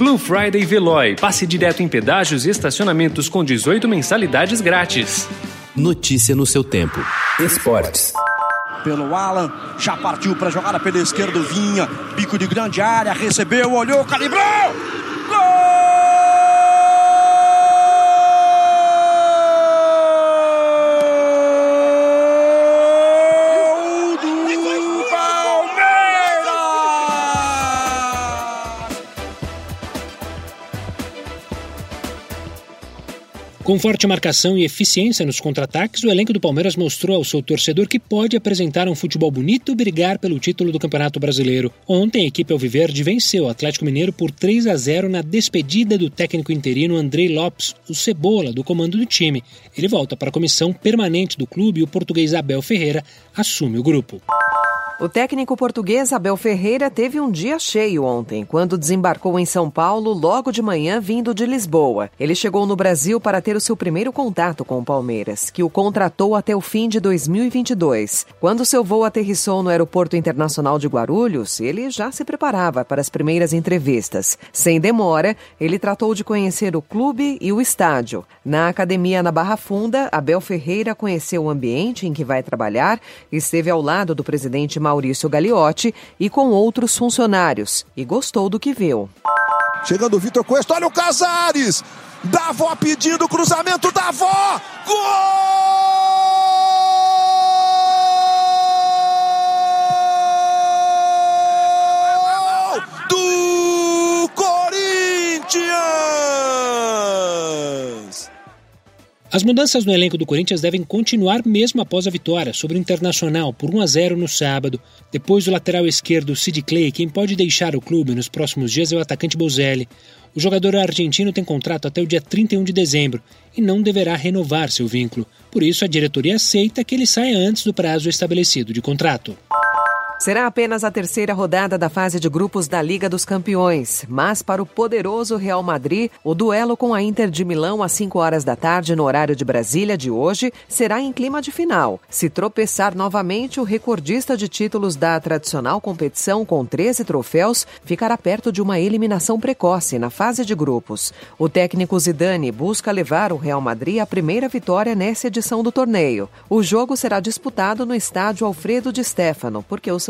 Blue Friday Veloy. Passe direto em pedágios e estacionamentos com 18 mensalidades grátis. Notícia no seu tempo. Esportes. Pelo Alan, já partiu para jogada pela esquerda, Vinha, bico de grande área, recebeu, olhou, calibrou! Com forte marcação e eficiência nos contra-ataques, o elenco do Palmeiras mostrou ao seu torcedor que pode apresentar um futebol bonito e brigar pelo título do Campeonato Brasileiro. Ontem, a equipe Alviverde venceu o Atlético Mineiro por 3 a 0 na despedida do técnico interino Andrei Lopes, o Cebola, do comando do time. Ele volta para a comissão permanente do clube e o português Abel Ferreira assume o grupo. O técnico português Abel Ferreira teve um dia cheio ontem, quando desembarcou em São Paulo logo de manhã vindo de Lisboa. Ele chegou no Brasil para ter o seu primeiro contato com o Palmeiras, que o contratou até o fim de 2022. Quando seu voo aterrissou no Aeroporto Internacional de Guarulhos, ele já se preparava para as primeiras entrevistas. Sem demora, ele tratou de conhecer o clube e o estádio. Na academia na Barra Funda, Abel Ferreira conheceu o ambiente em que vai trabalhar e esteve ao lado do presidente Maurício Gagliotti e com outros funcionários e gostou do que viu. Chegando o Vitor Cuesta, olha o Casares! Davó pedindo cruzamento, Davó! Gol! As mudanças no elenco do Corinthians devem continuar mesmo após a vitória sobre o Internacional por 1 a 0 no sábado. Depois do lateral esquerdo Sid Clay, quem pode deixar o clube nos próximos dias é o atacante Bozelli. O jogador argentino tem contrato até o dia 31 de dezembro e não deverá renovar seu vínculo. Por isso, a diretoria aceita que ele saia antes do prazo estabelecido de contrato. Será apenas a terceira rodada da fase de grupos da Liga dos Campeões, mas para o poderoso Real Madrid, o duelo com a Inter de Milão às 5 horas da tarde no horário de Brasília de hoje será em clima de final. Se tropeçar novamente, o recordista de títulos da tradicional competição com 13 troféus ficará perto de uma eliminação precoce na fase de grupos. O técnico Zidane busca levar o Real Madrid à primeira vitória nessa edição do torneio. O jogo será disputado no estádio Alfredo de Stefano, porque os